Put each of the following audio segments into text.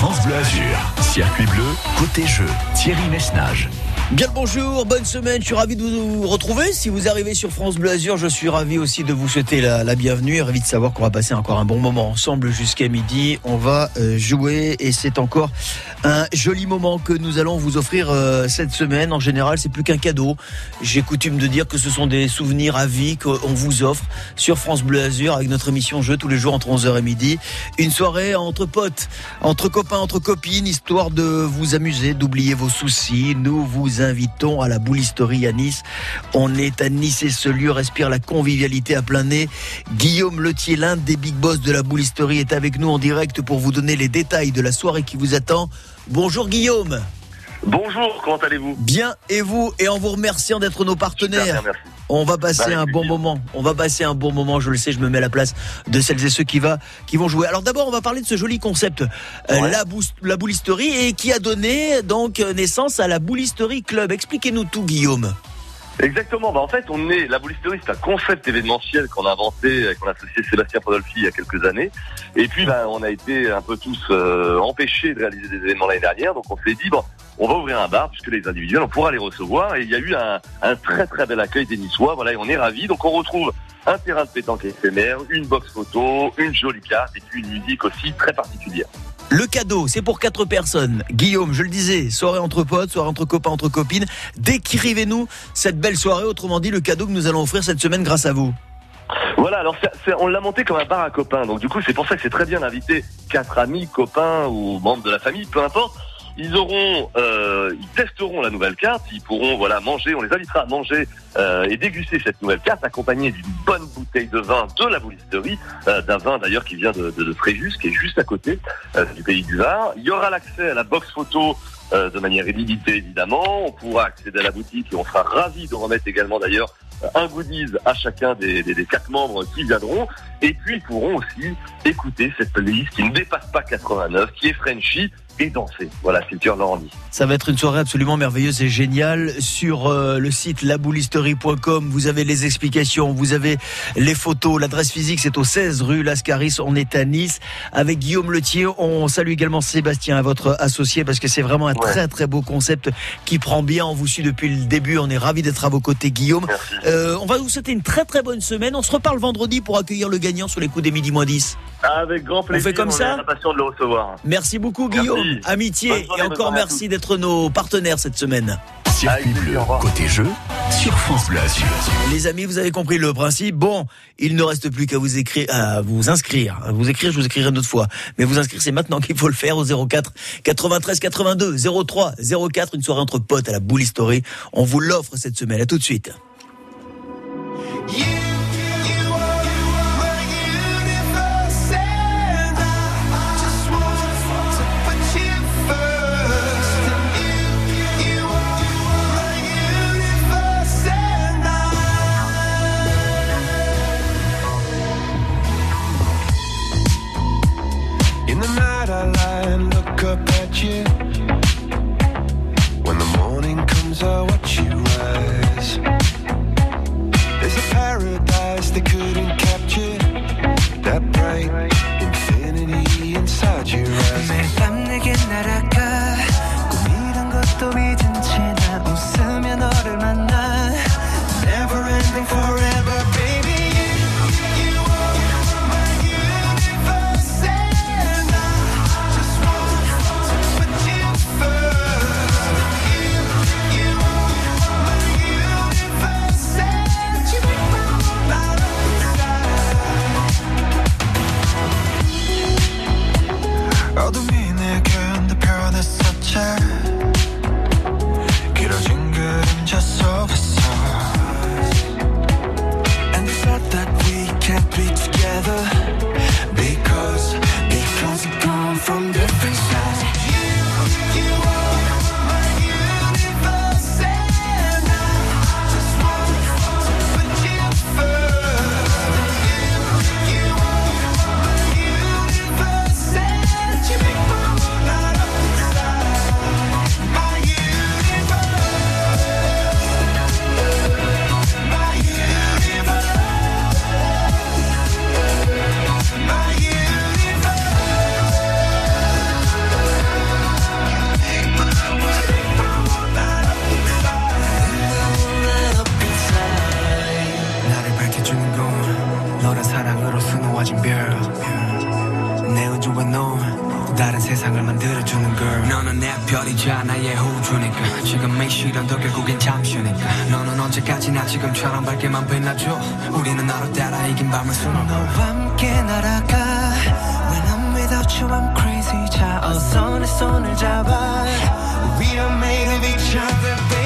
France Bleu Azur. Circuit bleu, côté jeu, Thierry Messnage. Bien le bonjour, bonne semaine, je suis ravi de vous retrouver. Si vous arrivez sur France Bleu Azur, je suis ravi aussi de vous souhaiter la, bienvenue et ravi de savoir qu'on va passer encore un bon moment ensemble jusqu'à midi. On va euh, jouer et c'est encore un joli moment que nous allons vous offrir euh, cette semaine. En général, c'est plus qu'un cadeau. J'ai coutume de dire que ce sont des souvenirs à vie qu'on vous offre sur France Bleu Azur avec notre émission jeu tous les jours entre 11h et midi. Une soirée entre potes, entre copains, entre copines, histoire de vous amuser, d'oublier vos soucis. Nous vous invitons à la boulisterie à Nice. On est à Nice et ce lieu respire la convivialité à plein nez. Guillaume Letier, l'un des big boss de la boulisterie, est avec nous en direct pour vous donner les détails de la soirée qui vous attend. Bonjour Guillaume. Bonjour, comment allez-vous Bien et vous et en vous remerciant d'être nos partenaires. Super, merci. On va passer Bah, un bon plaisir. moment. On va passer un bon moment. Je le sais, je me mets à la place de celles et ceux qui va, qui vont jouer. Alors d'abord, on va parler de ce joli concept, euh, Ouais. la, la boulisterie, et qui a donné donc euh, naissance à la boulisterie club. Expliquez-nous tout, Guillaume. Exactement, bah en fait on est, la boulisterie c'est un concept événementiel qu'on a inventé, euh, qu'on a associé Sébastien Podolfi il y a quelques années. Et puis bah, on a été un peu tous euh, empêchés de réaliser des événements l'année dernière, donc on s'est dit bon, on va ouvrir un bar puisque les individuels on pourra les recevoir. Et il y a eu un, un très très bel accueil des Niçois, voilà, et on est ravis. Donc on retrouve un terrain de pétanque éphémère, une box photo, une jolie carte et puis une musique aussi très particulière. Le cadeau, c'est pour quatre personnes. Guillaume, je le disais, soirée entre potes, soirée entre copains, entre copines. Décrivez-nous cette belle soirée, autrement dit, le cadeau que nous allons offrir cette semaine grâce à vous. Voilà, alors on l'a monté comme un bar à copains. Donc du coup, c'est pour ça que c'est très bien d'inviter quatre amis, copains ou membres de la famille, peu importe. Ils auront, euh, ils testeront la nouvelle carte. Ils pourront, voilà, manger. On les invitera à manger euh, et déguster cette nouvelle carte, accompagnée d'une bonne bouteille de vin de la boulisterie, euh, d'un vin d'ailleurs qui vient de, de, de Fréjus, qui est juste à côté euh, du pays du Var. Il y aura l'accès à la box photo. euh, de manière illimitée évidemment, on pourra accéder à la boutique et on sera ravis de remettre également d'ailleurs un goodies à chacun des, des, des quatre membres qui viendront. Et puis, ils pourront aussi écouter cette playlist qui ne dépasse pas 89, qui est Frenchy et danser. Voilà, c'est le Normandie. Ça va être une soirée absolument merveilleuse et géniale. Sur euh, le site laboulisterie.com, vous avez les explications, vous avez les photos. L'adresse physique, c'est au 16 rue Lascaris. On est à Nice. Avec Guillaume Letier, on salue également Sébastien, votre associé, parce que c'est vraiment un Ouais. très très beau concept qui prend bien. On vous suit depuis le début. On est ravis d'être à vos côtés, Guillaume. Euh, on va vous souhaiter une très très bonne semaine. On se reparle vendredi pour accueillir le gagnant sur les coups des midi moins 10. Avec grand plaisir. fait comme ça est impatient de le recevoir. Merci beaucoup, Merci. Amitié. Et encore merci d'être nos partenaires cette semaine. Circuit bleu, côté jeu, sur France Bleu. Les amis, vous avez compris le principe. Bon, il ne reste plus qu'à vous écrire, à vous inscrire. À vous écrire, je vous écrirai une autre fois. Mais vous inscrire, c'est maintenant qu'il faut le faire au 04 93 82 03 04. Une soirée entre potes à la Boule Story. On vous l'offre cette semaine. À tout de suite. In 내 별이자 나의 호주니까. 지금 이 시련도 결국엔 잠시니까. 너는 언제까지나 지금처럼 밝게만 빛나줘. 우리는 나로 따라 이긴 밤을 수놓아 너와 함께 날아가. When I'm without you I'm crazy. 자 어서 내 손을 잡아. We are made of each other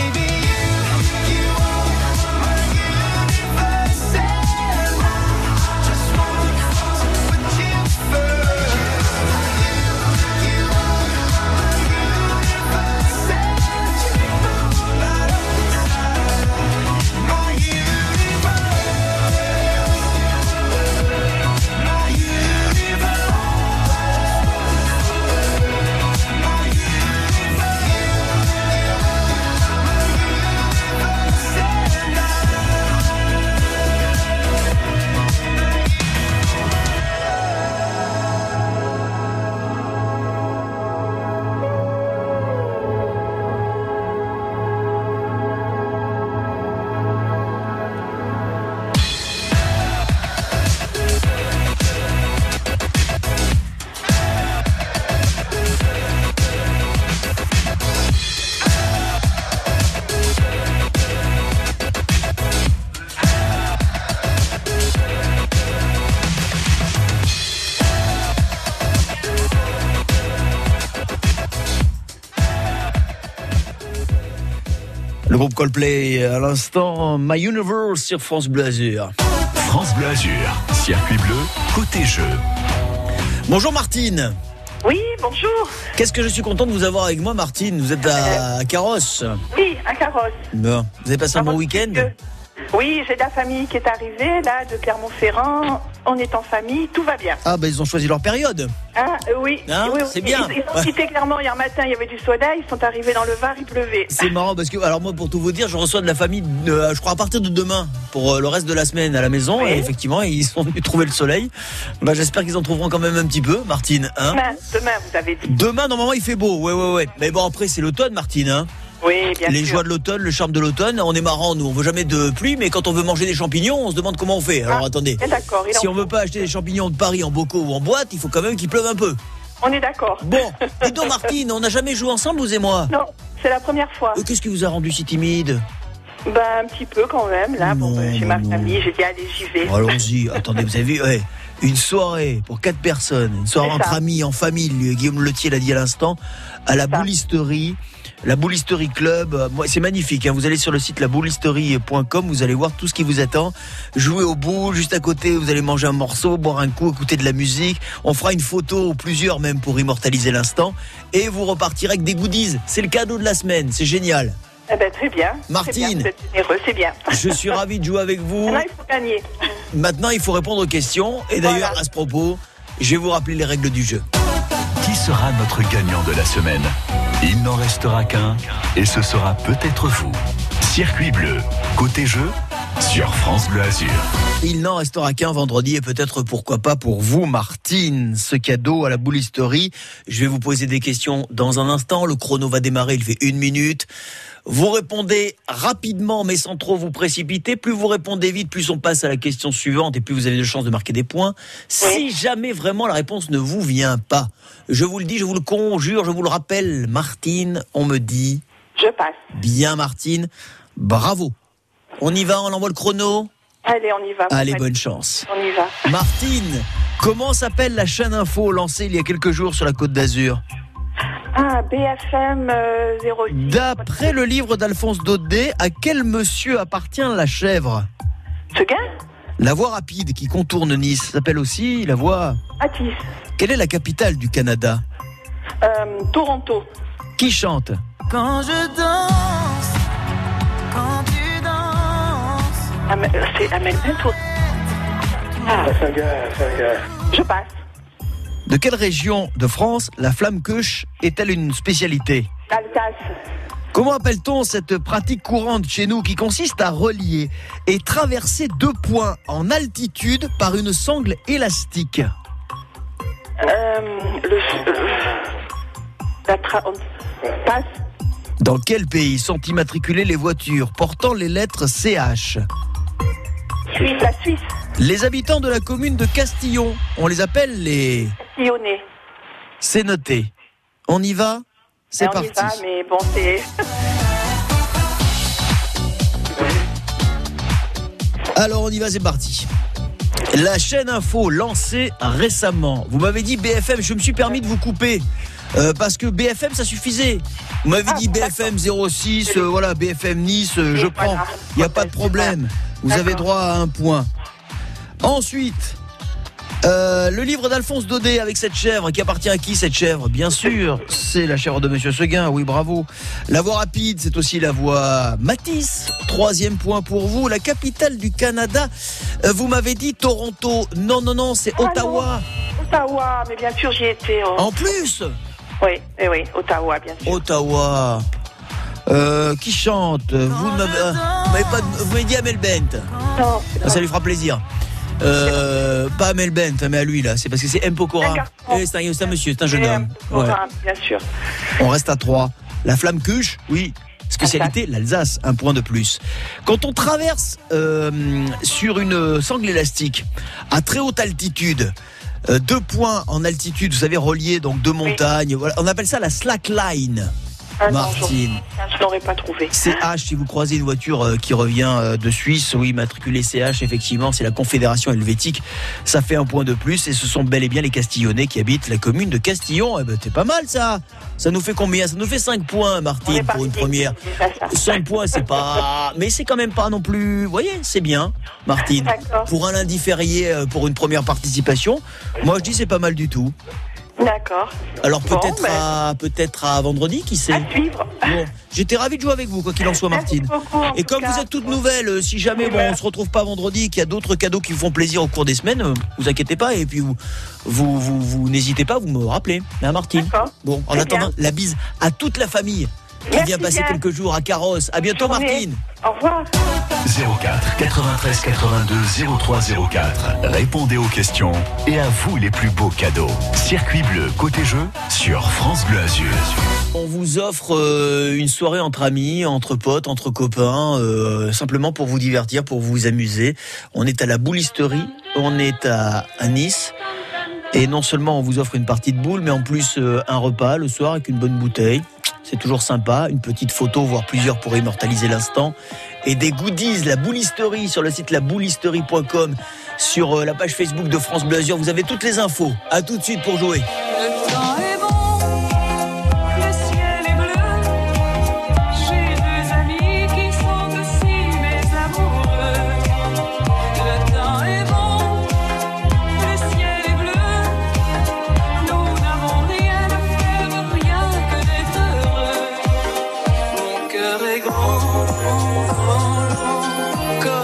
groupe Coldplay à l'instant, My Universe sur France Bleu Azur. France Bleu Azur, circuit bleu, côté jeu. Bonjour Martine. Oui, bonjour. Qu'est-ce que je suis content de vous avoir avec moi Martine? Vous êtes à Carrosse. Oui, un carrosse. Bon. Vous avez passé un bon mon week-end? Oui, j'ai de la famille qui est arrivée, là, de Clermont-Ferrand. On est en famille, tout va bien. Ah bah ils ont choisi leur période. Ah, euh, oui. Hein, oui, oui. c'est bien. Ils, ils ont quitté Clermont hier matin, il y avait du soleil. Ils sont arrivés dans le Var, il pleuvait. C'est marrant parce que alors moi pour tout vous dire, je reçois de la famille, euh, je crois à partir de demain pour euh, le reste de la semaine à la maison Oui. et effectivement ils sont venus trouver le soleil. Bah j'espère qu'ils en trouveront quand même un petit peu, Martine. Hein Demain, demain, vous avez dit. Demain normalement il fait beau, ouais ouais ouais. Mais bon après c'est l'automne, Martine. Hein Oui, bien Les sûr. joies de l'automne, le charme de l'automne. On est marrant, nous. On veut jamais de pluie, mais quand on veut manger des champignons, on se demande comment on fait. Alors Ah, attendez. Si on veut pas acheter des champignons de Paris en bocaux ou en boîte, il faut quand même qu'il pleuve un peu. on est d'accord. Bon, dis donc Martine, on n'a jamais joué ensemble, vous et moi. Non, c'est la première fois. Euh, Qu'est-ce qui vous a rendu si timide Ben, un petit peu quand même, là. bon, Non, ben, j'ai ma famille, j'ai dit, allez, j'y vais. Allons-y. Attendez, vous avez vu ouais, une soirée pour quatre personnes, une soirée entre amis, en famille. Guillaume Letier l'a dit à l'instant, à la boulisterie. La Boulisterie Club, euh, moi, c'est magnifique. hein. Vous allez sur le site laboulisterie.com, vous allez voir tout ce qui vous attend. Jouer au boule, juste à côté, vous allez manger un morceau, boire un coup, écouter de la musique. On fera une photo ou plusieurs même pour immortaliser l'instant. Et vous repartirez avec des goodies. C'est le cadeau de la semaine. C'est génial. Eh ben, très bien. Martine. c'est bien. Je suis ravi de jouer avec vous. Maintenant, il faut gagner. Maintenant, il faut répondre aux questions. Et d'ailleurs, Voilà. à ce propos, je vais vous rappeler les règles du jeu. Qui sera notre gagnant de la semaine? Il n'en restera qu'un, et ce sera peut-être vous. Circuit bleu, côté jeu, sur France Bleu Azur. Il n'en restera qu'un vendredi et peut-être pourquoi pas pour vous, Martine. Ce cadeau à la boulisterie. Je vais vous poser des questions dans un instant. Le chrono va démarrer, il fait une minute. Vous répondez rapidement mais sans trop vous précipiter. Plus vous répondez vite, plus on passe à la question suivante et plus vous avez de chances de marquer des points. Si jamais vraiment la réponse ne vous vient pas, je vous le dis, je vous le conjure, je vous le rappelle, Martine, on me dit Je passe. bien Martine, bravo. On y va, on envoie le chrono Allez, on y va. Allez, bonne chance. On y va. Martine, comment s'appelle la chaîne info lancée il y a quelques jours sur la Côte d'Azur Ah, BFM euh, 06. D'après le livre d'Alphonse Daudet, à quel monsieur appartient la chèvre Seguin La voie rapide qui contourne Nice s'appelle aussi la voie. Atis. Quelle est la capitale du Canada Euh, Toronto. Qui chante Quand je danse, C'est Amel. Ah. Je passe. De quelle région de France la flamme queuche est-elle une spécialité? Alsace. Comment appelle-t-on cette pratique courante chez nous qui consiste à relier et traverser deux points en altitude par une sangle élastique? Euh, le. euh, la Passe. Dans quel pays sont immatriculées les voitures portant les lettres CH Suisse. La Suisse. Les habitants de la commune de Castillon, on les appelle les... Sillonné. C'est noté. On y va? C'est on parti. y va, mais bon, c'est. Alors on y va, c'est parti. La chaîne info lancée récemment. Vous m'avez dit BFM, je me suis permis de vous couper. euh, parce que BFM ça suffisait. Vous m'avez Ah, dit BFM 06, euh, voilà, BFM Nice, euh, je prends. Il n'y a pas de problème. Vous avez droit à un point. Ensuite, euh, le livre d'Alphonse Daudet avec cette chèvre qui appartient à qui cette chèvre? Bien sûr, c'est la chèvre de Monsieur Seguin. Oui, bravo. La voie rapide, c'est aussi la voie Matisse. Troisième point pour vous. La capitale du Canada. Euh, Vous m'avez dit Toronto. Non, non, non, c'est Ah, Ottawa. Ottawa, mais bien sûr, j'y étais. oh. En plus, Oui, oui, oui, Ottawa, bien sûr. Ottawa. Euh, qui chante Vous m'avez euh, vous m'avez pas, vous m'avez dit Amel Bent. Non, Ah, Ça lui fera plaisir. Euh, pas Amel Bent, mais à lui là. C'est parce que c'est M. Pokora. Eh, C'est un, monsieur, c'est un jeune Mais, homme. euh, Ouais. Bien sûr. On reste à 3. La flamme cuche, oui. Spécialité, l'Alsace, un point de plus. Quand on traverse euh, sur une sangle élastique à très haute altitude, euh, deux points en altitude, vous savez, reliés donc deux montagnes, voilà, on appelle ça la slackline. Ah, Martine. Je, je l'aurais pas trouvé. CH, si vous croisez une voiture euh, qui revient euh, de Suisse, oui, matriculée CH, effectivement, c'est la Confédération helvétique. Ça fait un point de plus et ce sont bel et bien les Castillonnais qui habitent la commune de Castillon. Eh ben, c'est pas mal ça. Ça nous fait combien? Ça nous fait 5 points, Martine, pour une première. c'est ça, ça. 5 points, c'est pas. Mais c'est quand même pas non plus. Vous voyez, c'est bien, Martine. Pour un lundi férié, euh, pour une première participation, moi je dis c'est pas mal du tout. D'accord. Alors Bon, ben, à peut-être à vendredi, qui sait À suivre. Bon, j'étais ravi de jouer avec vous, quoi qu'il en soit, Martine. Merci beaucoup, en Et comme cas. vous êtes toute nouvelle, euh, si jamais bon, on se retrouve pas vendredi, qu'il y a d'autres cadeaux qui vous font plaisir au cours des semaines, euh, vous inquiétez pas et puis vous vous, vous, vous n'hésitez pas, vous me rappelez, hein, Martine. Bon, en attendant, bien. la bise à toute la famille qui Merci vient passer bien. quelques jours à Carrosse. À bientôt, journée. Martine. Au revoir. 04 93 82 03 04. Répondez aux questions et à vous les plus beaux cadeaux. Circuit bleu côté jeu sur France Bleu Azur. On vous offre euh, une soirée entre amis, entre potes, entre copains, euh, simplement pour vous divertir, pour vous amuser. On est à la boulisterie, on est à, à Nice. Et non seulement on vous offre une partie de boule, mais en plus euh, un repas le soir avec une bonne bouteille. C'est toujours sympa, une petite photo, voire plusieurs pour immortaliser l'instant. Et des goodies, la boulisterie sur le site laboulisterie.com, sur euh, la page Facebook de France Bleu Azur. Vous avez toutes les infos. À tout de suite pour jouer. Cœur est grand,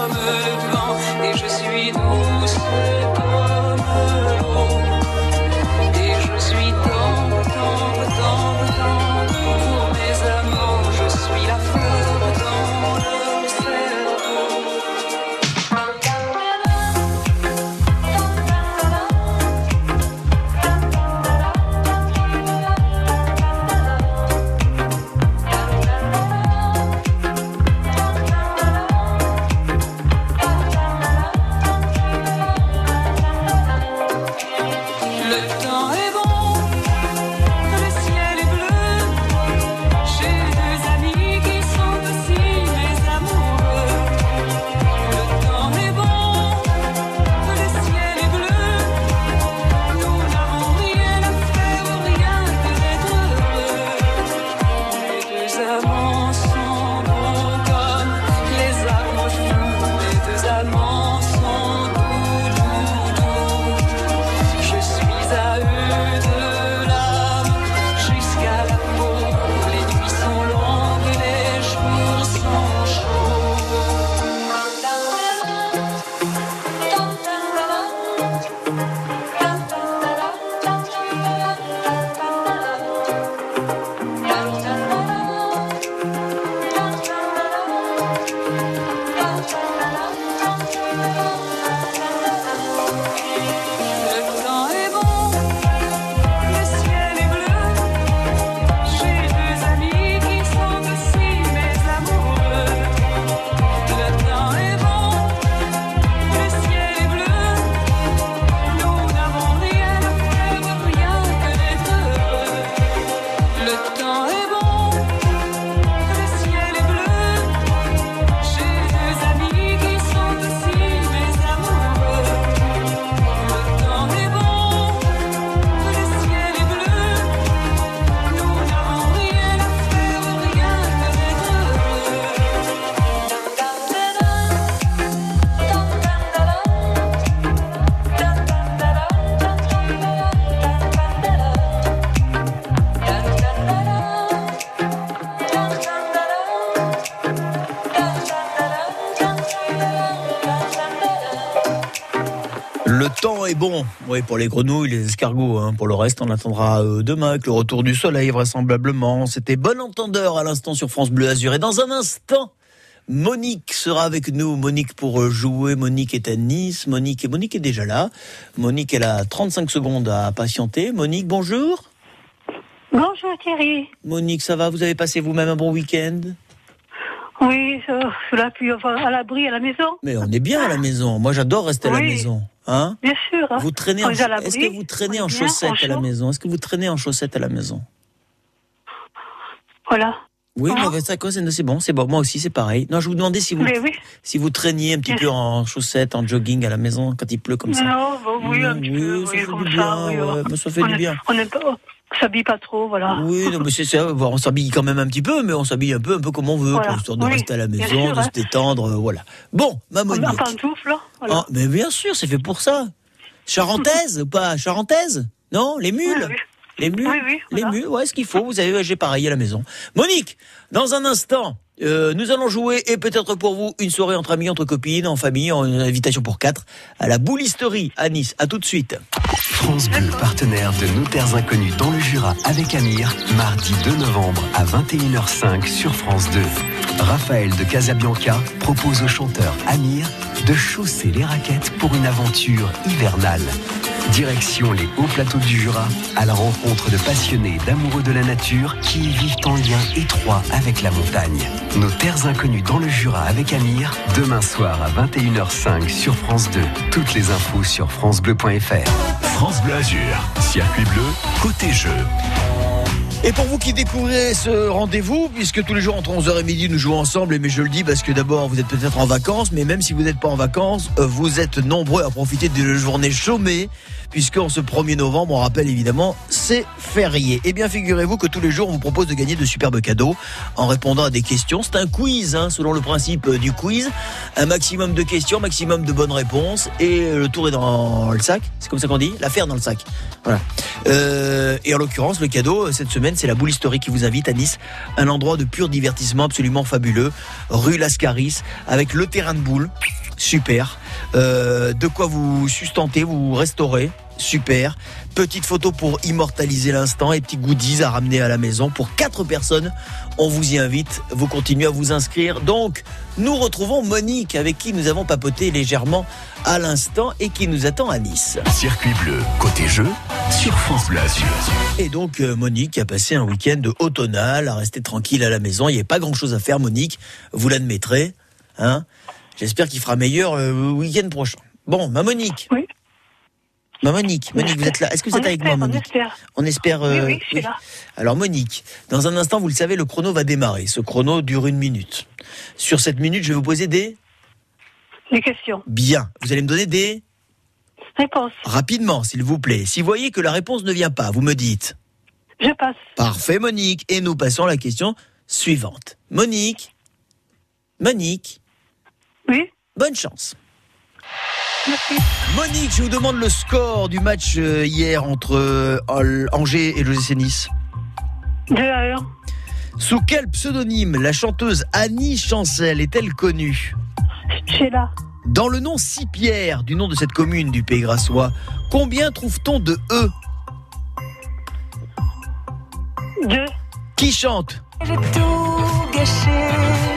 Oui, pour les grenouilles, les escargots. hein. Pour le reste, on attendra euh, demain avec le retour du soleil, vraisemblablement. C'était bon entendeur à l'instant sur France Bleu Azur. Et dans un instant, Monique sera avec nous. Monique pour euh, jouer. Monique est à Nice. Monique, Monique est déjà là. Monique, elle a 35 secondes à patienter. Monique, bonjour. Bonjour Thierry. Monique, ça va? Vous avez passé vous-même un bon week-end? Oui, euh, sous la pluie, enfin, à l'abri à la maison. Mais on est bien à la maison. Moi, j'adore rester à la maison. Hein Bien sûr. hein. Vous traînez en, est-ce que vous traînez en bien, chaussettes à la maison? Est-ce que vous traînez en chaussettes à la maison? Voilà. Oui, Ah. mais ça, quoi, c'est bon, c'est bon. Moi aussi, c'est pareil. Non, je vous demandais si vous, oui. si vous traîniez un petit peu en chaussettes, en jogging à la maison quand il pleut comme ça. Non, bon, oui, un petit oui, fait comme du ça. fait on du est- bien. On est pas- s'habille pas trop, voilà. Oui, non, mais c'est ça. on s'habille quand même un petit peu, mais on s'habille un peu, un peu comme on veut, Voilà. histoire de Oui, rester à la maison, sûr, de hein. se détendre, euh, voilà. Bon, ma En Monique. en pantoufles, là. Voilà. Ah, mais bien sûr, c'est fait pour ça. Charentaise ou pas Charentaise? Non, les mules? Oui, oui. Les mules, Oui, oui, les voilà. mules, ouais, ce qu'il faut. Vous avez, j'ai pareil à la maison. Monique, dans un instant, euh, nous allons jouer et peut-être pour vous une soirée entre amis, entre copines, en famille, en invitation pour quatre à la boulisterie à Nice. À tout de suite. France Bleu, partenaire de Nos Terres Inconnues dans le Jura avec Amir, mardi 2 novembre à 21h05 sur France 2. Raphaël de Casabianca propose au chanteur Amir de chausser les raquettes pour une aventure hivernale. Direction les hauts plateaux du Jura, à la rencontre de passionnés d'amoureux de la nature qui y vivent en lien étroit avec la montagne. Nos Terres Inconnues dans le Jura avec Amir, demain soir à 21h05 sur France 2. Toutes les infos sur francebleu.fr. France Bleu Azur, circuit bleu, côté jeu. Et pour vous qui découvrez ce rendez-vous, puisque tous les jours entre 11h et midi nous jouons ensemble, mais je le dis parce que d'abord vous êtes peut-être en vacances, mais même si vous n'êtes pas en vacances, euh, vous êtes nombreux à profiter de journées chômées, puisqu'en ce 1er novembre, on rappelle évidemment, c'est férié. Eh bien figurez-vous que tous les jours on vous propose de gagner de superbes cadeaux en répondant à des questions. C'est un quiz, hein, selon le principe euh, du quiz. Un maximum de questions, maximum de bonnes réponses, et euh, le tour est dans le sac, c'est comme ça qu'on dit, l'affaire dans le sac. Voilà. Euh, et en l'occurrence, le cadeau cette semaine, c'est la boule historique qui vous invite à Nice, un endroit de pur divertissement absolument fabuleux, rue Lascaris, avec le terrain de boule, super. Euh, de quoi vous sustenter, vous restaurer, super. Petite photo pour immortaliser l'instant et petits goodies à ramener à la maison pour quatre personnes. On vous y invite, vous continuez à vous inscrire. Donc, nous retrouvons Monique avec qui nous avons papoté légèrement à l'instant et qui nous attend à Nice. Circuit bleu, côté jeu, sur France Bleu. Et donc euh, Monique a passé un week-end automnal, à rester tranquille à la maison. Il n'y avait pas grand-chose à faire, Monique. Vous l'admettrez. Hein J'espère qu'il fera meilleur euh, le week-end prochain. Bon, ma Monique. Oui. Ma Monique, Monique, vous êtes là. Est-ce que vous On êtes avec moi, espère, on Monique espère. On espère. Oui, euh, oui, je suis oui. là. Alors Monique, dans un instant, vous le savez, le chrono va démarrer. Ce chrono dure une minute. Sur cette minute, je vais vous poser des Des questions. bien. Vous allez me donner des Réponse. rapidement, s'il vous plaît. Si vous voyez que la réponse ne vient pas, vous me dites. Je passe. Parfait, Monique. Et nous passons à la question suivante. Monique. Monique. Oui. Bonne chance. Merci. Monique, je vous demande le score du match euh, hier entre euh, Angers et l'OGC Nice. 2 à 1. Sous quel pseudonyme la chanteuse Annie Chancel est-elle connue? Sheila. Dans le nom Six-Pierre du nom de cette commune du Pays Grassois, combien trouve-t-on de E? 2. Qui chante? J'ai tout gâché, je sais.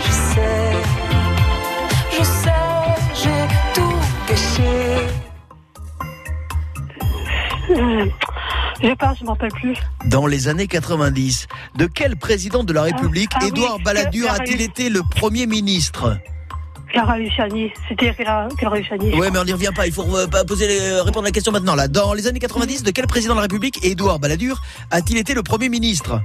Je sais, j'ai tout gâché. Euh, je passe, je m'en rappelle plus. Dans les années 90, de quel président de la République ah oui, Édouard Balladur a-t-il été le Premier ministre? Clara Luciani. C'était Clara, Clara Luciani. Ouais, mais on n'y revient pas. Il faut euh, pas poser les- euh, répondre à la question maintenant. Là, dans les années 90, de quel président de la République Édouard Balladur a-t-il été le Premier ministre?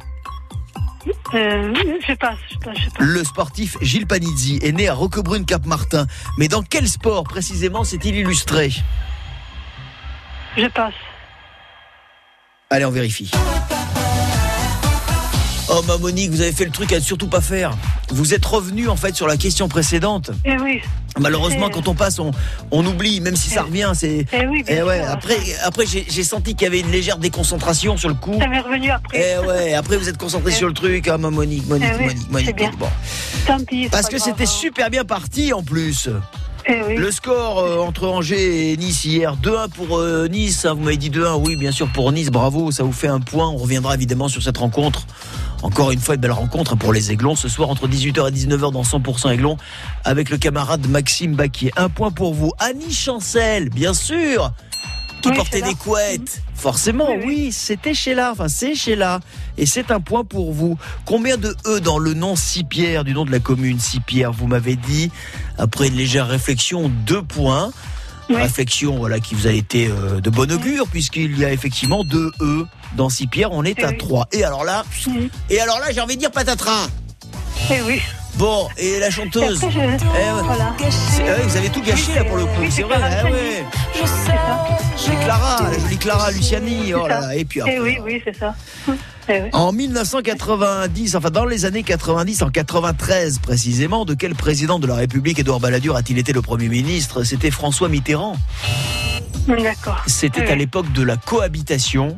Euh, je passe, je passe, je passe. Le sportif Gilles Panizzi est né à Roquebrune-Cap-Martin. Mais dans quel sport précisément s'est-il illustré? Je passe. Allez, on vérifie. Oh, ma Monique, vous avez fait le truc à ne surtout pas faire. Vous êtes revenu en fait sur la question précédente. Eh oui. Malheureusement, C'est- quand on passe, on, on oublie, même si ça revient. C'est. Eh oui, bien Eh ouais. sûr. Après, après, j'ai senti qu'il y avait une légère déconcentration sur le coup. Ça m'est revenu après. Eh ouais. Après, vous êtes concentré Eh. sur le truc. Ah, ma Monique, Monique, Eh oui, Monique, Monique. c'est bien. Bon. Tant pis. Parce que c'était hein. super bien parti en plus. Eh oui. Le score euh, entre Angers et Nice hier, 2-1 pour euh, Nice. hein, vous m'avez dit 2-1, oui, bien sûr, pour Nice. Bravo, ça vous fait un point. On reviendra évidemment sur cette rencontre. Encore une fois, une belle rencontre pour les Aiglons ce soir entre 18h et 19h dans 100% Aiglons avec le camarade Maxime Baquier. Un point pour vous. Annie Chancel, bien sûr, qui Oui, portait des couettes. Forcément, Oui, oui. oui, c'était Sheila. Enfin, c'est Sheila. Et c'est un point pour vous. Combien de E dans le nom Six-Pierre, du nom de la commune Six-Pierre Vous m'avez dit, après une légère réflexion, deux points. Réflexion voilà, qui vous a été euh, de bon augure, puisqu'il y a effectivement deux E dans Six-Pierre. On est Eh à oui. trois. Et alors là, et alors là, j'ai envie de dire patatras. Eh oui. Bon, et la Et chanteuse après, je... Eh. Voilà. Vous avez tout gâché là pour le coup, Oui, c'est vrai. Ah Luciani. ouais. C'est Clara, la jolie Clara Luciani. Oh là là. Et puis après, Eh oui, oui, c'est ça. Oui. En 1990, enfin dans les années 90, en 93 précisément, de quel président de la République Édouard Balladur a-t-il été le Premier ministre? C'était François Mitterrand. D'accord. C'était Oui. à l'époque de la cohabitation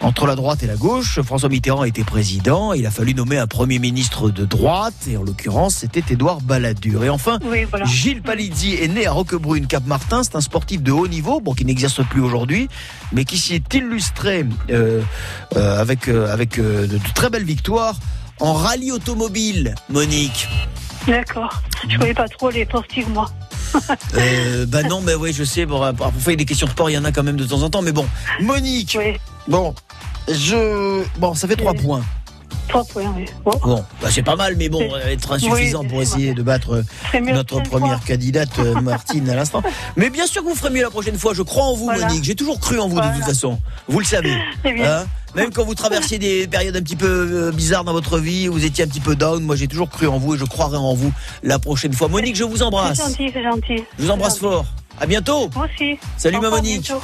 entre la droite et la gauche. François Mitterrand était président. Il a fallu nommer un Premier ministre de droite, et en l'occurrence, c'était Édouard Balladur. Et enfin, Oui, voilà. Gilles Palizzi est né à Roquebrune, Cap-Martin. C'est un sportif de haut niveau, bon, qui n'exerce plus aujourd'hui, mais qui s'y est illustré euh, euh, avec, euh, avec euh, de, de très belles victoires en rallye automobile, Monique. D'accord. Je connais pas trop les sportifs, moi. Euh, bah non, mais oui, je sais. Bon, faire des questions de sport, il y en a quand même de temps en temps. Mais bon, Monique, Oui. bon, je, bon, ça fait trois points. Trois points, oui. Bon. Bon, bah, c'est pas mal, mais bon, Oui. ça va être insuffisant Oui, pour c'est essayer de battre euh, C'est notre première fois. candidate euh, Martine à l'instant. Mais bien sûr que vous ferez mieux la prochaine fois. Je crois en vous, Voilà. Monique. J'ai toujours cru en vous de toute façon. Vous le savez. C'est bien. Hein Même quand vous traversiez des périodes un petit peu euh, bizarres dans votre vie, vous étiez un petit peu down. Moi, j'ai toujours cru en vous et je croirai en vous la prochaine fois. Monique, je vous C'est embrasse. gentil, c'est gentil. Je vous embrasse C'est gentil. fort. À bientôt. Moi aussi. Salut, ma Monique. bientôt.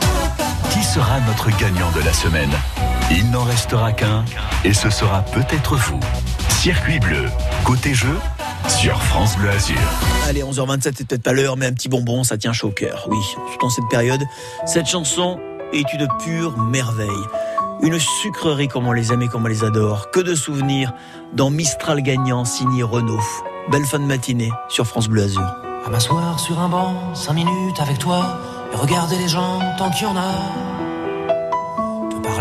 Qui sera notre gagnant de la semaine? Il n'en restera qu'un et ce sera peut-être vous. Circuit bleu, côté jeu, sur France Bleu Azur. Allez, 11h27, c'est peut-être pas l'heure, mais un petit bonbon, ça tient chaud au cœur. Oui, surtout en cette période. Cette chanson est une pure merveille. Une sucrerie comme on les aime et comme on les adore. Que de souvenirs dans Mistral gagnant signé Renault. Belle fin de matinée sur France Bleu Azur. À m'asseoir sur un banc, cinq minutes avec toi, et regarder les gens tant qu'il y en a.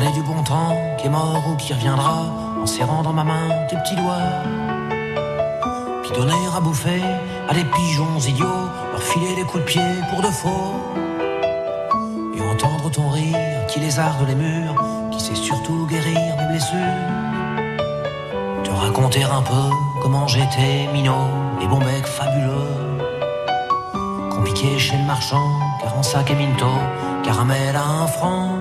Du bon temps qui est mort ou qui reviendra, en serrant dans ma main tes petits doigts. Puis donner à bouffer à des pigeons idiots, leur filer des coups de pied pour de faux. Et entendre ton rire qui lézarde les murs, qui sait surtout guérir mes blessures. Te raconter un peu comment j'étais minot et bon mec fabuleux. Compliqué chez le marchand, car en sac et minto, caramel à un franc,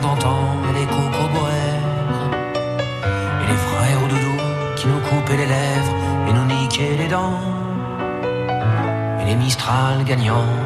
d'antan et les cocoboères et les frères au doudou qui nous coupaient les lèvres et nous niquaient les dents et les Mistral gagnants.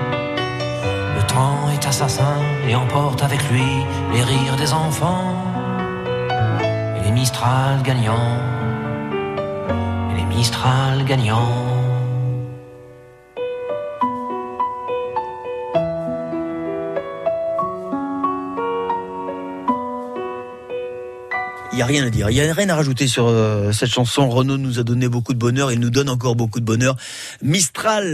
temps est assassin et emporte avec lui les rires des enfants et les Mistral gagnants et les Mistral gagnants. Il n'y a rien à dire, il n'y a rien à rajouter sur euh, cette chanson. Renaud nous a donné beaucoup de bonheur, il nous donne encore beaucoup de bonheur. Mistral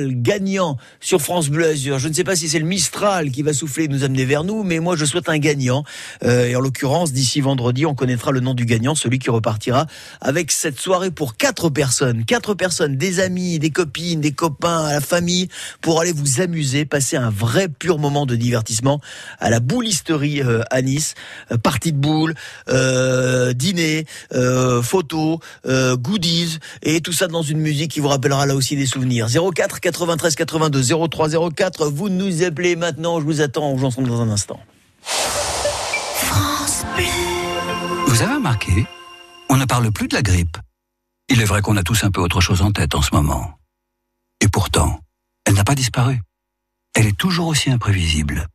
gagnant sur France Bleu Azur. Je ne sais pas si c'est le Mistral qui va souffler et nous amener vers nous, mais moi je souhaite un gagnant. Euh, et en l'occurrence, d'ici vendredi, on connaîtra le nom du gagnant, celui qui repartira avec cette soirée pour quatre personnes. Quatre personnes, des amis, des copines, des copains, la famille, pour aller vous amuser, passer un vrai pur moment de divertissement à la boulisterie euh, à Nice. Euh, partie de boules, euh, dîner, euh, photos, goodies et tout ça dans une musique qui vous rappellera là aussi des souvenirs. 04 93 82 03 04. Vous nous appelez maintenant. Je vous attends. On joue ensemble dans un instant. Vous avez remarqué On ne parle plus de la grippe. Il est vrai qu'on a tous un peu autre chose en tête en ce moment. Et pourtant, elle n'a pas disparu. Elle est toujours aussi imprévisible.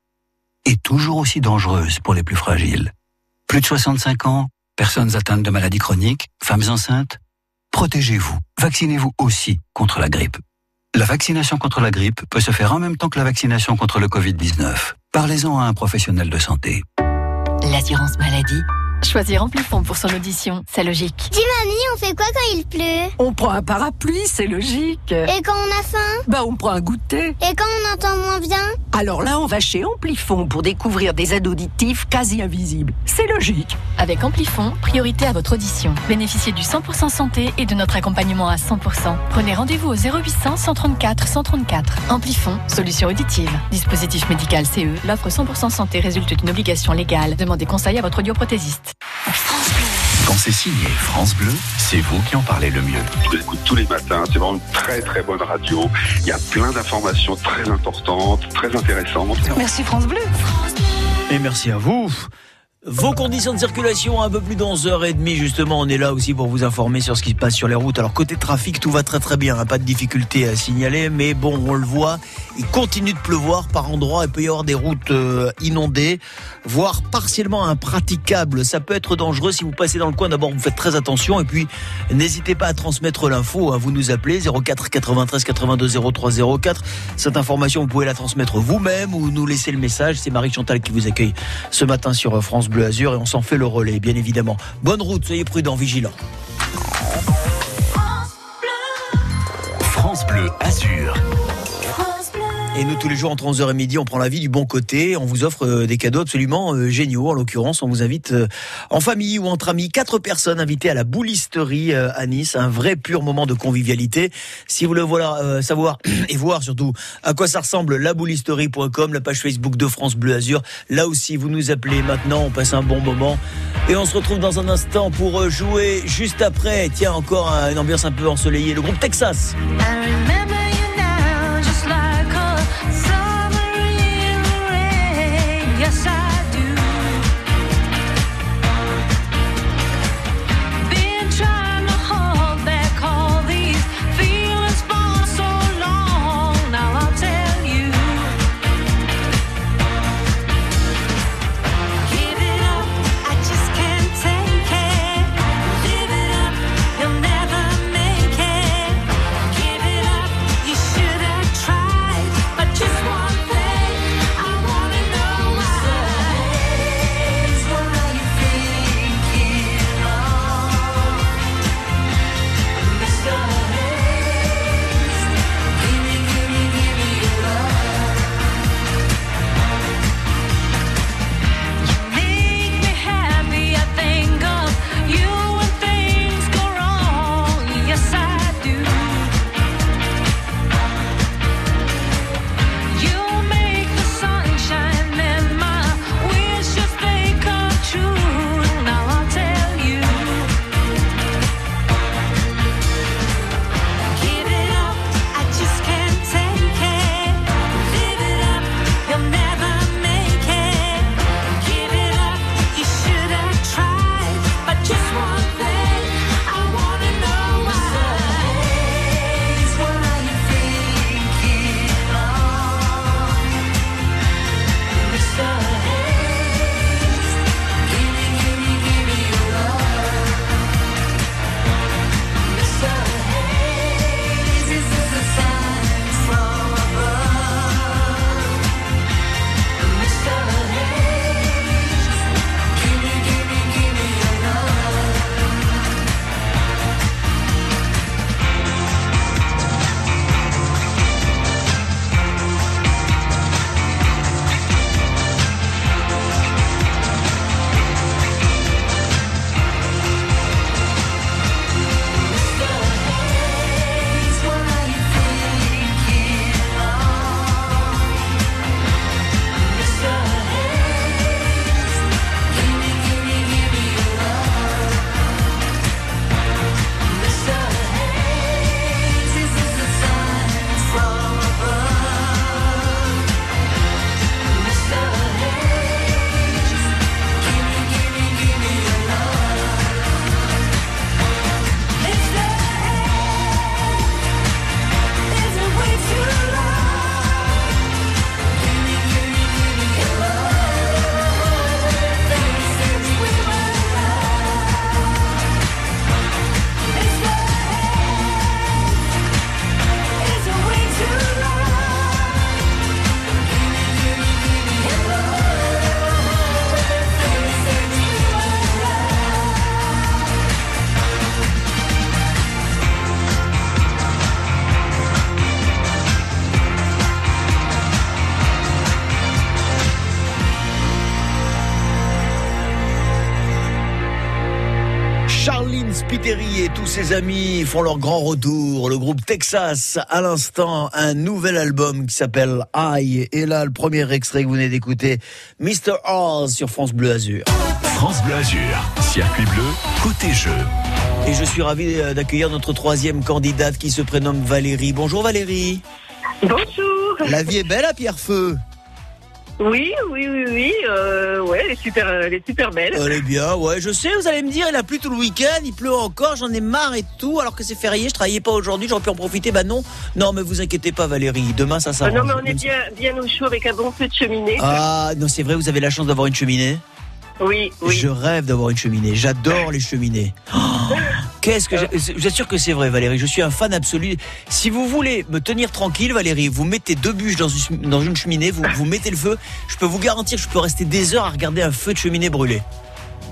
Et toujours aussi dangereuse pour les plus fragiles. Plus de 65 ans, personnes atteintes de maladies chroniques, femmes enceintes. Protégez-vous. Vaccinez-vous aussi contre la grippe. La vaccination contre la grippe peut se faire en même temps que la vaccination contre le Covid-19. Parlez-en à un professionnel de santé. L'assurance maladie. Choisir Amplifon pour son audition, c'est logique. Dis mamie, on fait quoi quand il pleut? On prend un parapluie, c'est logique. Et quand on a faim? Bah on prend un goûter. Et quand on entend moins bien? Alors là, on va chez Amplifon pour découvrir des aides auditives quasi invisibles. C'est logique. Avec Amplifon, priorité à votre audition. Bénéficiez du 100% santé et de notre accompagnement à 100%. Prenez rendez-vous au 0800 134 134. Amplifon, solution auditive. Dispositif médical CE. L'offre 100% santé résulte d'une obligation légale. Demandez conseil à votre audioprothésiste. Quand c'est signé France Bleu, c'est vous qui en parlez le mieux. Je l'écoute tous les matins. C'est vraiment une très très bonne radio. Il y a plein d'informations très importantes, très intéressantes. Merci France Bleu. Et merci à vous. Vos conditions de circulation un peu plus dans 11h30 justement, on est là aussi pour vous informer sur ce qui se passe sur les routes. Alors côté trafic, tout va très très bien, hein, pas de difficulté à signaler, mais bon, on le voit, il continue de pleuvoir par endroits, il peut y avoir des routes euh, inondées, voire partiellement impraticables. Ça peut être dangereux si vous passez dans le coin. D'abord, vous faites très attention et puis n'hésitez pas à transmettre l'info. hein. Vous nous appelez 04 93 82 03 04. Cette information, vous pouvez la transmettre vous-même ou nous laisser le message. C'est Marie Chantal qui vous accueille ce matin sur France Bleu Azur et on s'en fait le relais, bien évidemment. Bonne route, soyez prudents, vigilants. France Bleu Azur. Et nous, tous les jours, entre 11h et midi, on prend la vie du bon côté. On vous offre euh, des cadeaux absolument euh, géniaux. En l'occurrence, on vous invite euh, en famille ou entre amis. Quatre personnes invitées à la boulisterie à Nice. Un vrai pur moment de convivialité. Si vous voulez savoir et voir surtout à quoi ça ressemble, laboulisterie.com, la page Facebook de France Bleu Azur. Là aussi, vous nous appelez maintenant. On passe un bon moment. Et on se retrouve dans un instant pour jouer juste après. Tiens, encore un- une ambiance un peu ensoleillée. Le groupe Texas. Font leur grand retour. Le groupe Texas, à l'instant, un nouvel album qui s'appelle I. Et là, le premier extrait que vous venez d'écouter, Mr. Oz sur France Bleu Azur. France Bleu Azur, circuit bleu, côté jeu. Et je suis ravi euh, d'accueillir notre troisième candidate qui se prénomme Valérie. Bonjour Valérie. Bonjour. La vie est belle à Pierrefeu. Oui, oui, oui, oui. Euh, ouais, elle est super, elle est super belle. Elle est bien, ouais, je sais, vous allez me dire, il a plu tout le week-end, il pleut encore, j'en ai marre et tout, alors que c'est férié, je travaillais pas aujourd'hui, j'aurais pu en profiter, bah non. Non, mais vous inquiétez pas Valérie, demain ça Ah s'arrange. non, mais on est bien, bien au chaud avec un bon feu de cheminée. Ah, non, c'est vrai, vous avez la chance d'avoir une cheminée Oui, oui. Je rêve d'avoir une cheminée, j'adore les cheminées. Oh, Qu'est-ce que j'ai- je vous assure que c'est vrai Valérie, je suis un fan absolu. Si vous voulez me tenir tranquille Valérie, vous mettez deux bûches dans une, dans une cheminée, vous, vous mettez le feu, je peux vous garantir que je peux rester des heures à regarder un feu de cheminée brûler.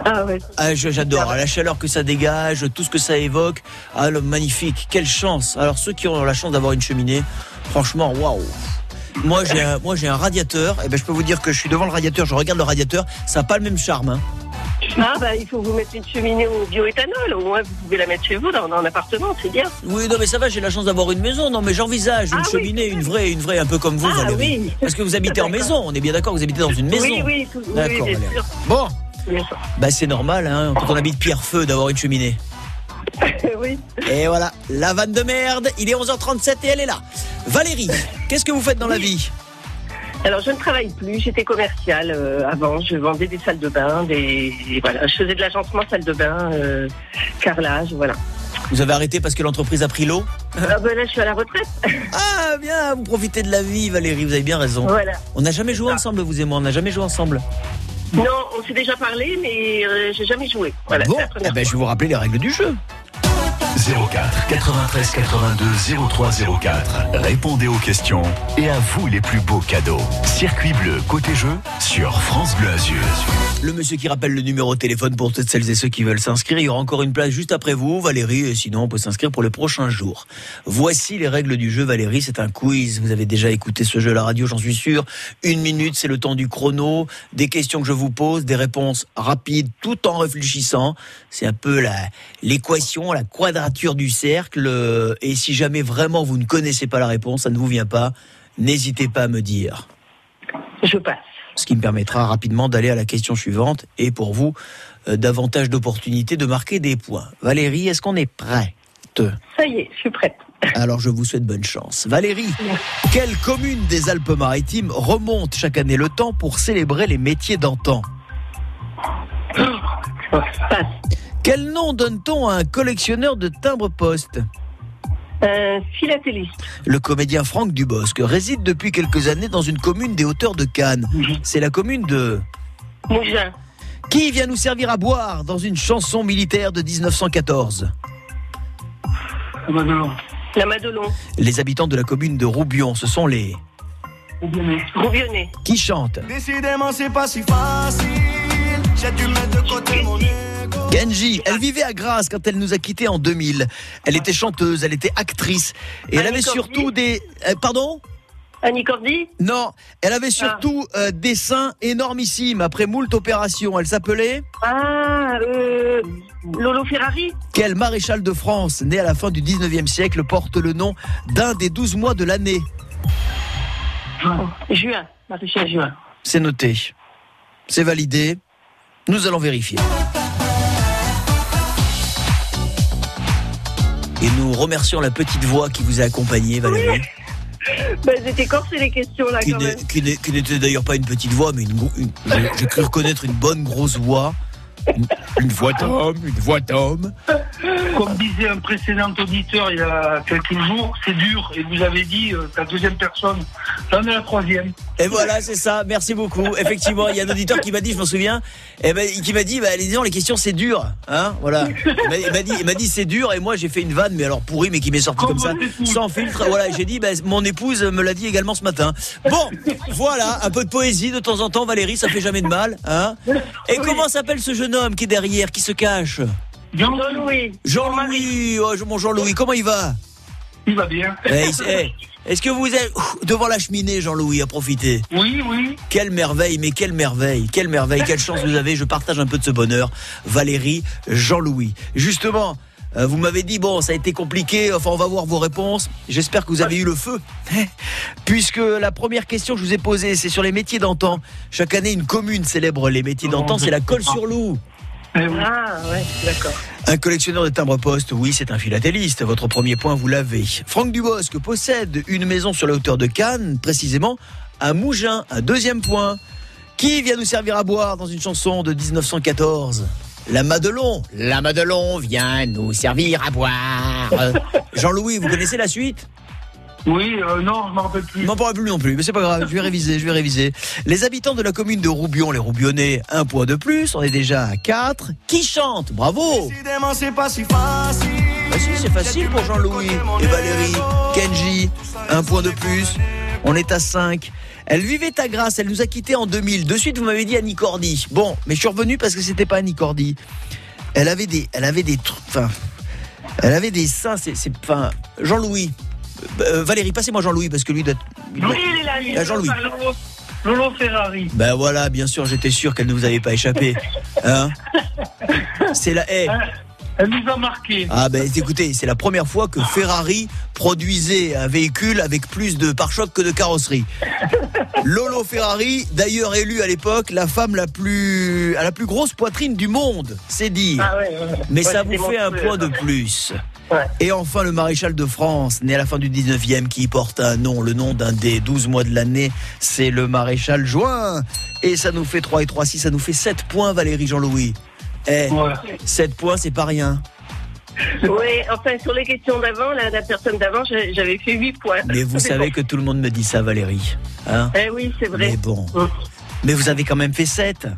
Ah ouais. Ah, j'adore la chaleur que ça dégage, tout ce que ça évoque. Ah, magnifique, quelle chance. Alors ceux qui ont la chance d'avoir une cheminée, franchement, waouh. Moi j'ai un, moi j'ai un radiateur. Et ben je peux vous dire que je suis devant le radiateur, je regarde le radiateur, ça n'a pas le même charme. hein. Ah bah il faut vous mettre une cheminée au bioéthanol. Au moins vous pouvez la mettre chez vous dans, un appartement, c'est bien. Oui, non mais ça va, j'ai la chance d'avoir une maison. Non mais j'envisage une Ah oui, cheminée, une vraie, une vraie, un peu comme vous, Ah Valérie. oui. Parce que vous habitez en maison. On est bien d'accord, vous habitez dans une maison. Oui, oui, tout- oui, D'accord, bien Valérie. sûr. Bon, Bien sûr. bah c'est normal, hein, quand on habite Pierre-Feu, d'avoir une cheminée. oui. Et voilà, la vanne de merde, il est 11h37 et elle est là. Valérie, qu'est-ce que vous faites dans la vie? Alors je ne travaille plus, j'étais commerciale euh, avant, je vendais des salles de bain, des voilà, je faisais de l'agencement salle de bain, euh, carrelage, voilà. Vous avez arrêté parce que l'entreprise a pris l'eau? Ah ben là je suis à la retraite. Ah bien, vous profitez de la vie Valérie, vous avez bien raison. Voilà. On n'a jamais joué ensemble, vous et moi, on n'a jamais joué ensemble. Non, on s'est déjà parlé, mais euh, j'ai jamais joué. Voilà, bon, eh ben, je vais vous rappeler les règles du jeu. 04 93 82 03 04. Répondez aux questions et à vous les plus beaux cadeaux. Circuit bleu côté jeu sur France Bleu Azur. Le monsieur qui rappelle le numéro de téléphone pour toutes celles et ceux qui veulent s'inscrire, il y aura encore une place juste après vous, Valérie, sinon on peut s'inscrire pour les prochains jours. Voici les règles du jeu, Valérie, c'est un quiz. Vous avez déjà écouté ce jeu à la radio, j'en suis sûr. Une minute, c'est le temps du chrono. Des questions que je vous pose, des réponses rapides, tout en réfléchissant. C'est un peu la l'équation, la quadrature du cercle. euh, Et si jamais vraiment vous ne connaissez pas la réponse, ça ne vous vient pas, n'hésitez pas à me dire. Je passe. Ce qui me permettra rapidement d'aller à la question suivante et pour vous, euh, davantage d'opportunités de marquer des points. Valérie, est-ce qu'on est prête? Ça y est, je suis prête. Alors je vous souhaite bonne chance. Valérie, quelle commune des Alpes-Maritimes remonte chaque année le temps pour célébrer les métiers d'antan? Quel nom donne-t-on à un collectionneur de timbres-poste Un philatéliste. Le comédien Franck Dubosc réside depuis quelques années dans une commune des hauteurs de Cannes. C'est la commune de... Mougin. Qui vient nous servir à boire dans une chanson militaire de 1914 La Madelon. Les habitants de la commune de Roubion, ce sont les... Roubionnet. Qui chantent Décidément, c'est pas si facile. J'ai dû mettre de côté mon ego. Genji, elle vivait à Grasse quand elle nous a quittés en 2000. Elle était chanteuse, elle était actrice et elle avait surtout des... euh, pardon? Annie Cordy Non, elle avait surtout euh, des seins énormissimes après moult opérations. Elle s'appelait? Ah, euh, Lolo Ferrari Quel maréchal de France, né à la fin du 19e siècle, porte le nom d'un des 12 mois de l'année Juin. Maréchal Juin. C'est noté. C'est validé. Nous allons vérifier. Remercions la petite voix qui vous a accompagné, Valérie. Ben, c'était corsé les questions là qui quand même. qui n'était d'ailleurs pas une petite voix, mais une, une- cru reconnaître une bonne grosse voix. Une, une voix d'homme, une voix d'homme. Comme disait un précédent auditeur il y a quelques jours, c'est dur. Et vous avez dit euh, la deuxième personne, j'en ai la troisième. Et voilà, c'est ça. Merci beaucoup. Effectivement, il y a un auditeur qui m'a dit, je m'en souviens, et ben, qui m'a dit, bah, les, disons, les questions c'est dur, hein, voilà. Il m'a- dit, il m'a dit c'est dur, et moi j'ai fait une vanne, mais alors pourrie, mais qui m'est sortie comme ça, sans filtre. Voilà, et j'ai dit, bah, mon épouse me l'a dit également ce matin. Bon, voilà, un peu de poésie de temps en temps, Valérie, ça fait jamais de mal, hein. Et comment s'appelle ce jeune homme qui est derrière, qui se cache Jean-Louis. Jean-Louis, oh, mon Jean-Louis, comment il va? Il va bien. Eh, eh, Est-ce que vous êtes devant la cheminée, Jean-Louis, à profiter? Oui, oui. Quelle merveille, mais quelle merveille, quelle merveille, quelle chance vous avez. Je partage un peu de ce bonheur. Valérie, Jean-Louis. Justement, euh, vous m'avez dit, bon, ça a été compliqué, enfin, on va voir vos réponses. J'espère que vous avez eu le feu. Puisque la première question que je vous ai posée, c'est sur les métiers d'antan. Chaque année, une commune célèbre les métiers d'antan, c'est la colle sur loup. Eh Ah, ouais, d'accord. Un collectionneur de timbres-poste, oui, c'est un philatéliste. Votre premier point, vous l'avez. Franck Dubosc possède une maison sur la hauteur de Cannes, précisément à Mougins. Un deuxième point. Qui vient nous servir à boire dans une chanson de 1914 La Madelon. La Madelon vient nous servir à boire. Jean-Louis, vous connaissez la suite? Oui, euh, non, je m'en rappelle plus. Je m'en parle plus non plus, mais c'est pas grave, je vais réviser, je vais réviser. Les habitants de la commune de Roubion, les Roubionnais, un point de plus, on est déjà à 4. Qui chante Bravo Décidément, c'est pas si facile. Bah si, c'est facile pour Jean-Louis et Valérie. Kenji, un point de plus. On est à 5. Elle vivait à Grasse, elle nous a quittés en 2000. De suite, vous m'avez dit Annie Cordy. Bon, mais je suis revenu parce que c'était pas Annie Cordy. Elle avait des, elle avait des trucs, enfin, elle avait des seins, c'est, c'est, enfin, Jean-Louis. Euh, Valérie, passez-moi Jean-Louis parce que lui doit. il doit- Oui, il est là, il est Ah, Jean-Louis. Lolo, Ferrari. Ben voilà, bien sûr, j'étais sûr qu'elle ne vous avait pas échappé. Hein C'est la. eh, Elle nous a marqué. Ah ben écoutez, c'est la première fois que Ferrari produisait un véhicule avec plus de pare-chocs que de carrosserie. Lolo Ferrari, d'ailleurs élue à l'époque la femme la plus à la plus grosse poitrine du monde, c'est dire. Ah ouais, ouais. Mais Ouais, ça vous fait un point de plus. Et enfin le maréchal de France, né à la fin du 19e, qui porte un nom, le nom d'un des 12 mois de l'année, c'est le maréchal Juin. Et ça nous fait 3 et 3, 6, ça nous fait 7 points Valérie Jean-Louis. Eh, 7 points, c'est pas rien. Oui, enfin, sur les questions d'avant, la, la personne d'avant, j'avais fait 8 points. Mais vous savez bon. que tout le monde me dit ça, Valérie. Hein Eh oui, c'est vrai. Mais bon. Mais vous avez quand même fait 7.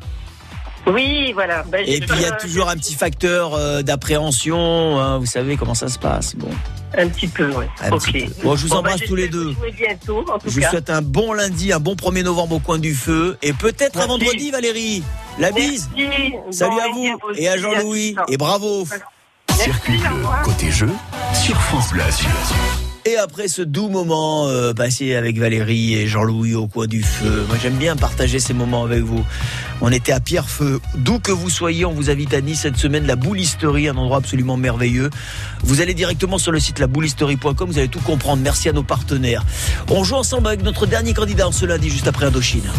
Oui, voilà. Ben, Et puis il y a toujours un petit facteur euh, d'appréhension. hein, vous savez comment ça se passe. Bon. Un petit peu, oui. Un ok. petit peu. Bon, je vous Bon, embrasse tous les deux. vous jouer bientôt, en tout Je vous souhaite un bon lundi, un bon 1er novembre au coin du feu. Et peut-être un Merci. vendredi, Valérie. La bise. Merci. Salut Bon à vous et à Jean-Louis. à. Et bravo. Circuit bleu, côté jeu, sur France Bleu. Et après ce doux moment euh, passé avec Valérie et Jean-Louis au coin du feu, moi j'aime bien partager ces moments avec vous. On était à Pierrefeu, d'où que vous soyez, on vous invite à Nice cette semaine, la boulisterie, un endroit absolument merveilleux. Vous allez directement sur le site laboulisterie.com, vous allez tout comprendre. Merci à nos partenaires. On joue ensemble avec notre dernier candidat en ce lundi, juste après Indochine.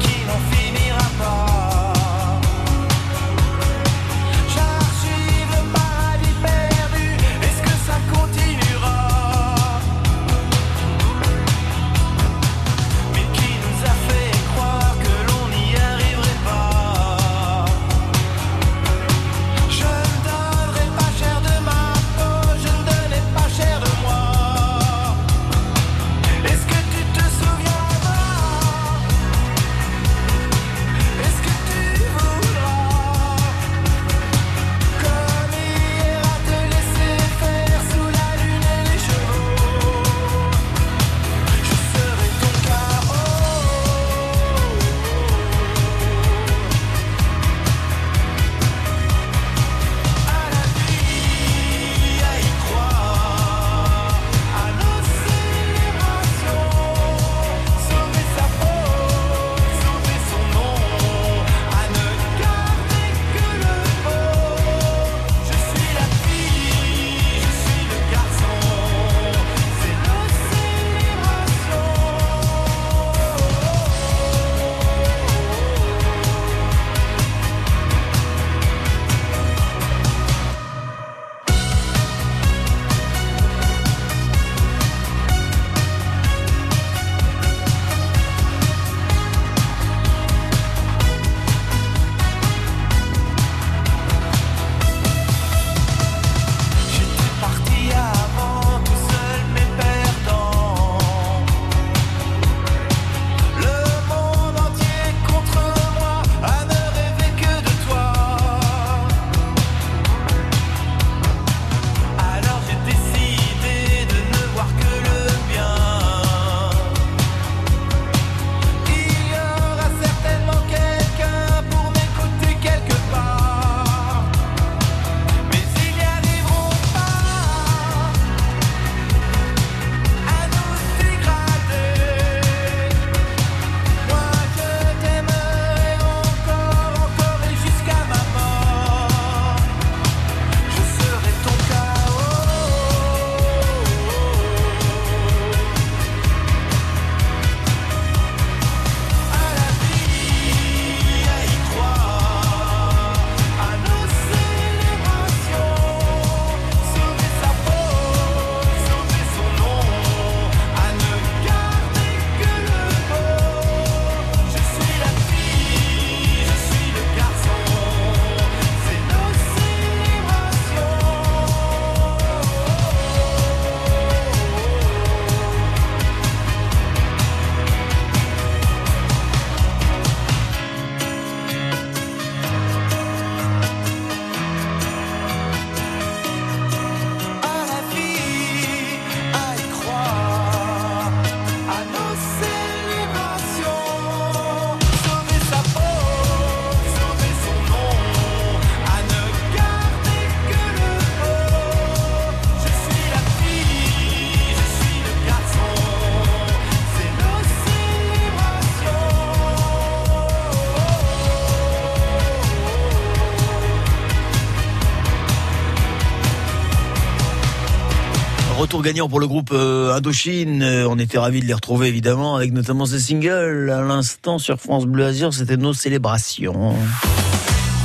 Qui retour gagnant pour le groupe euh, Indochine. Euh, on était ravis de les retrouver évidemment, avec notamment ce single à l'instant sur France Bleu Azur. C'était nos célébrations.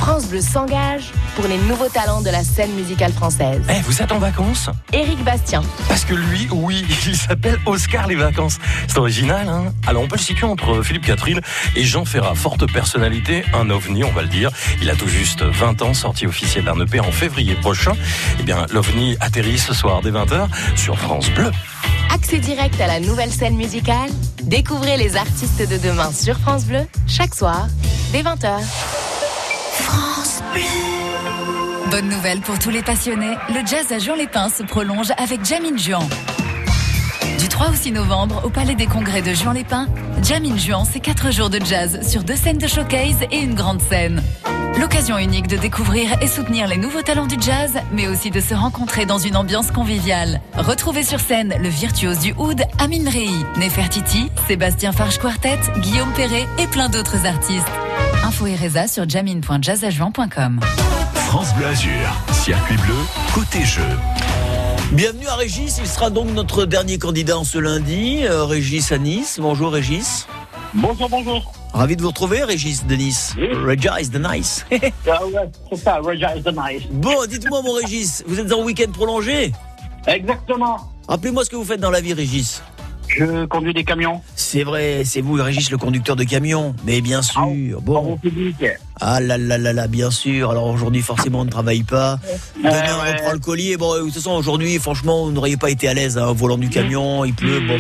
France Bleu s'engage pour les nouveaux talents de la scène musicale française. Eh, vous êtes en vacances Éric Bastien, Parce que lui, oui, il s'appelle Oscar les vacances. C'est original, hein Alors on peut le situer entre Philippe Catherine et Jean Ferrat. Forte personnalité, un ovni, on va le dire. Il a tout juste 20 ans, sorti officiel d'un EP en février prochain. Eh bien, l'ovni atterrit ce soir dès 20h sur France Bleu. accès direct à la nouvelle scène musicale. Découvrez les artistes de demain sur France Bleu chaque soir dès 20h. France Bonne nouvelle pour tous les passionnés, le jazz à Juan-les-Pins se prolonge avec Jamin Juan. Du 3 au 6 novembre, au Palais des Congrès de Juan-les-Pins, Jamin Juan, c'est 4 jours de jazz sur deux scènes de showcase et une grande scène. L'occasion unique de découvrir et soutenir les nouveaux talents du jazz, mais aussi de se rencontrer dans une ambiance conviviale. Retrouvez sur scène le virtuose du oud Amin Rei, Nefertiti, Sébastien Farge Quartet, Guillaume Perret et plein d'autres artistes. Info et résa sur jamin.jazzajuan.com. France Bleu Azur, circuit bleu, côté jeu. Bienvenue à Régis, il sera donc notre dernier candidat en ce lundi. Euh, Régis à Nice. Bonjour Régis. Bonjour, bonjour. Ravi de vous retrouver Régis de Nice. Régis de Nice. Ah ouais, c'est ça, Roger is the nice. bon, dites-moi mon Régis, vous êtes en week-end prolongé? Exactement. Rappelez-moi ce que vous faites dans la vie Régis. Je conduis des camions. C'est vrai, c'est vous Régis le conducteur de camion. Mais bien sûr, bon. Ah là là là là, bien sûr. Alors aujourd'hui, forcément, on ne travaille pas. Demain, on reprend le collier. Bon, de toute façon, aujourd'hui, franchement, vous n'auriez pas été à l'aise hein, volant du camion. Il pleut. Bon.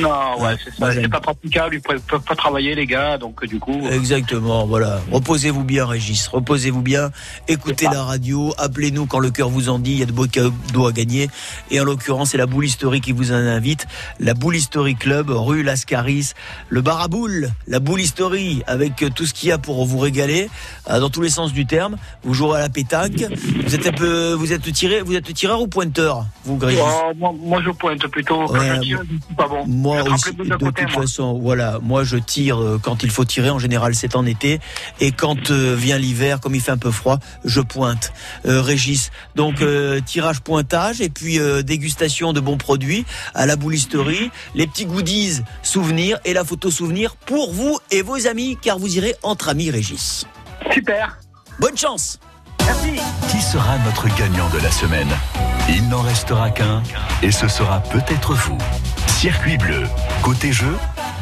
Non, ouais, c'est ça. C'est pas praticable, ils peuvent peuvent pas travailler, les gars, donc euh, du coup. Exactement, voilà. Reposez-vous bien, Régis. Reposez-vous bien. Écoutez la radio. Appelez-nous quand le cœur vous en dit. Il y a de beaux cadeaux à gagner. Et en l'occurrence, c'est la Boule Historique qui vous en invite. La Boule Historique Club, rue Lascaris. Le bar à boules, la Boule Historique, avec euh, tout ce qu'il y a pour vous régaler, euh, dans tous les sens du terme. Vous jouerez à la pétanque. Vous êtes un peu, vous êtes tiré, vous êtes tireur ou pointeur, vous, Régis Oh, moi, moi, je pointe plutôt. Quand Ouais, je tire, je suis pas bon. Moi Je aussi, de côtés, toute moi. façon, voilà, moi je tire euh, quand il faut tirer. En général, c'est en été. Et quand euh, vient l'hiver, comme il fait un peu froid, je pointe. Euh, Régis, donc euh, tirage, pointage, et puis euh, dégustation de bons produits à la boulisterie, les petits goodies, souvenirs et la photo souvenir pour vous et vos amis, car vous irez entre amis, Régis. Super. Bonne chance. Merci. Qui sera notre gagnant de la semaine? Il n'en restera qu'un, et ce sera peut-être vous. Circuit bleu, côté jeu,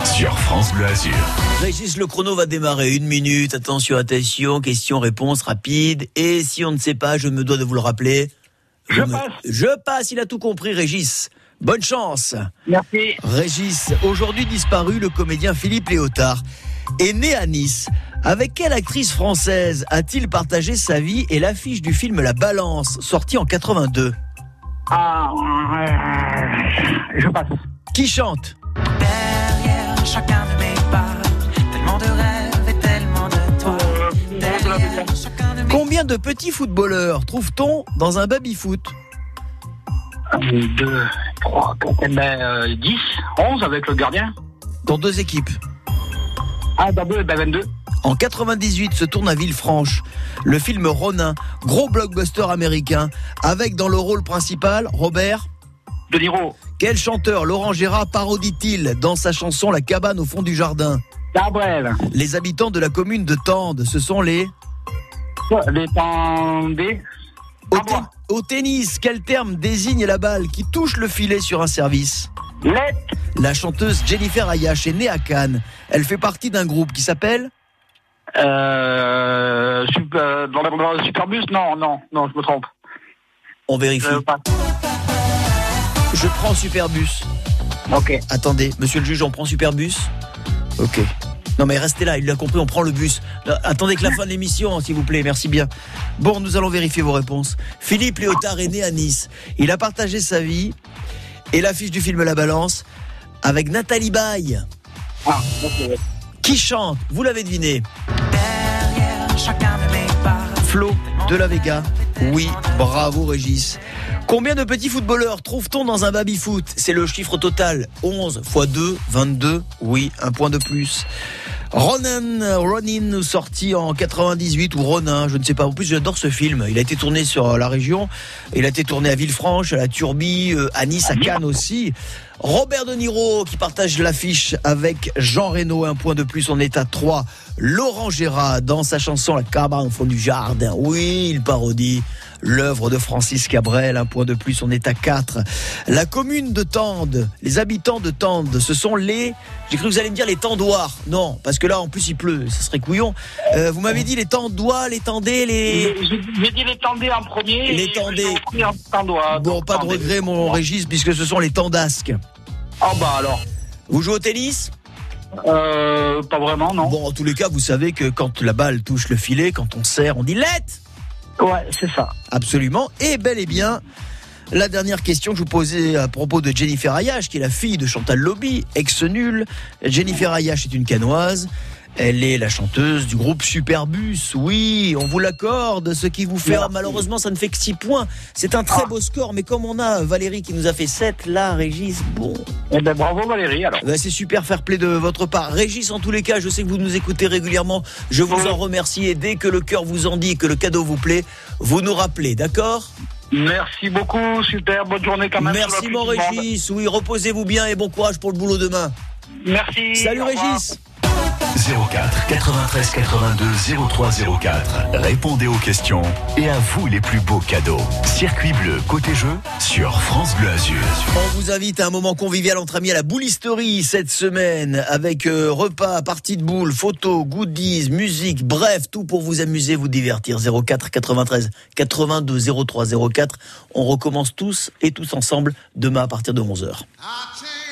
sur France Bleu Azur. Régis, le chrono va démarrer. Une minute. Attention, attention. Question, réponse rapide. Et si on ne sait pas, je me dois de vous le rappeler. Je passe. Je passe. Il a tout compris, Régis. Bonne chance. Merci. Régis, aujourd'hui disparu, le comédien Philippe Léotard est né à Nice. Avec quelle actrice française a-t-il partagé sa vie et l'affiche du film La Balance, sorti en 82 Ah, euh, je passe. Qui chante? Derrière chacun de mes pas, tellement de rêves et tellement de toi. Derrière chacun de mes Combien de petits footballeurs trouve-t-on dans un baby-foot 2, 3, 4, ben, euh, 10, 11 avec le gardien. Dans deux équipes. Ah, d'abord, 22. En 98 se tourne à Villefranche le film Ronin, gros blockbuster américain, avec dans le rôle principal Robert De Niro. Quel chanteur Laurent Gérard parodie-t-il dans sa chanson La cabane au fond du jardin? Les habitants de la commune de Tende, ce sont les... Les tendés. Au, te- au tennis, quel terme désigne la balle qui touche le filet sur un service? La chanteuse Jennifer Ayash est née à Cannes. Elle fait partie d'un groupe qui s'appelle Euh, super, dans Superbus Non, non, non, je me trompe. On vérifie. Euh. Je prends Superbus. Ok. Attendez, monsieur le juge, on prend Superbus Ok. Non mais restez là, il l'a compris, on prend le bus. Euh, Attendez que la fin de l'émission, s'il vous plaît, merci bien. Bon, nous allons vérifier vos réponses. Philippe Léotard est né à Nice. Il a partagé sa vie et l'affiche du film La Balance avec Nathalie Baye. Ah, ok. Qui chante Vous l'avez deviné. derrière chacun de mes pas. Flo de la Vega. Oui, bravo Régis. Combien de petits footballeurs trouve-t-on dans un baby-foot? C'est le chiffre total. 11 x 2, 22. Oui, un point de plus. Ronan, Ronin, sorti en 98 ou Ronin, je ne sais pas. En plus, j'adore ce film. Il a été tourné sur la région. Il a été tourné à Villefranche, à la Turbie, euh, à Nice, à Cannes aussi. Robert De Niro qui partage l'affiche avec Jean Reno, un point de plus, on est à 3. Laurent Gérard dans sa chanson La cabane au fond du jardin. Oui, il parodie l'œuvre de Francis Cabrel, un point de plus, on est à 4. La commune de Tende, les habitants de Tende, ce sont les... J'ai cru que vous allez me dire les Tendoirs. Non, parce que là, en plus, il pleut, ça serait couillon. Euh, vous m'avez dit les Tendois, les Tendais, les... J'ai dit les tendés en premier. Les Tendais. en tendois. Bon, pas de regret, mon Régis, puisque ce sont les Tendasques. Ah bah alors. Vous jouez au tennis? Euh, pas vraiment, non. Bon, en tous les cas, vous savez que quand la balle touche le filet, quand on serre, on dit let Ouais, c'est ça. Absolument. Et bel et bien, la dernière question que je vous posais à propos de Jennifer Ayash, qui est la fille de Chantal Lobby, ex-nulle. Jennifer Ayash est une canoise. Elle est la chanteuse du groupe Superbus. Oui, on vous l'accorde. Ce qui vous fait, Merci. malheureusement, ça ne fait que 6 points. C'est un très beau score, mais comme on a Valérie qui nous a fait 7, là, Régis, bon. Eh ben bravo Valérie alors. Ben, c'est super fair play de votre part. Régis, en tous les cas, je sais que vous nous écoutez régulièrement. Je vous en remercie. Et dès que le cœur vous en dit et que le cadeau vous plaît, vous nous rappelez, d'accord? Merci beaucoup, super, bonne journée quand même. Merci mon Monde. Régis. Oui, reposez-vous bien et bon courage pour le boulot demain. Merci. Salut. Régis. 04 93 82 03 04. Répondez aux questions et à vous les plus beaux cadeaux. Circuit bleu côté jeu sur France Bleu Azur. On vous invite à un moment convivial entre amis à la boulisterie cette semaine avec euh, repas, partie de boules, photos, goodies, musique, bref, tout pour vous amuser, vous divertir. 04 93 82 03 04. On recommence tous et tous ensemble demain à partir de 11h. I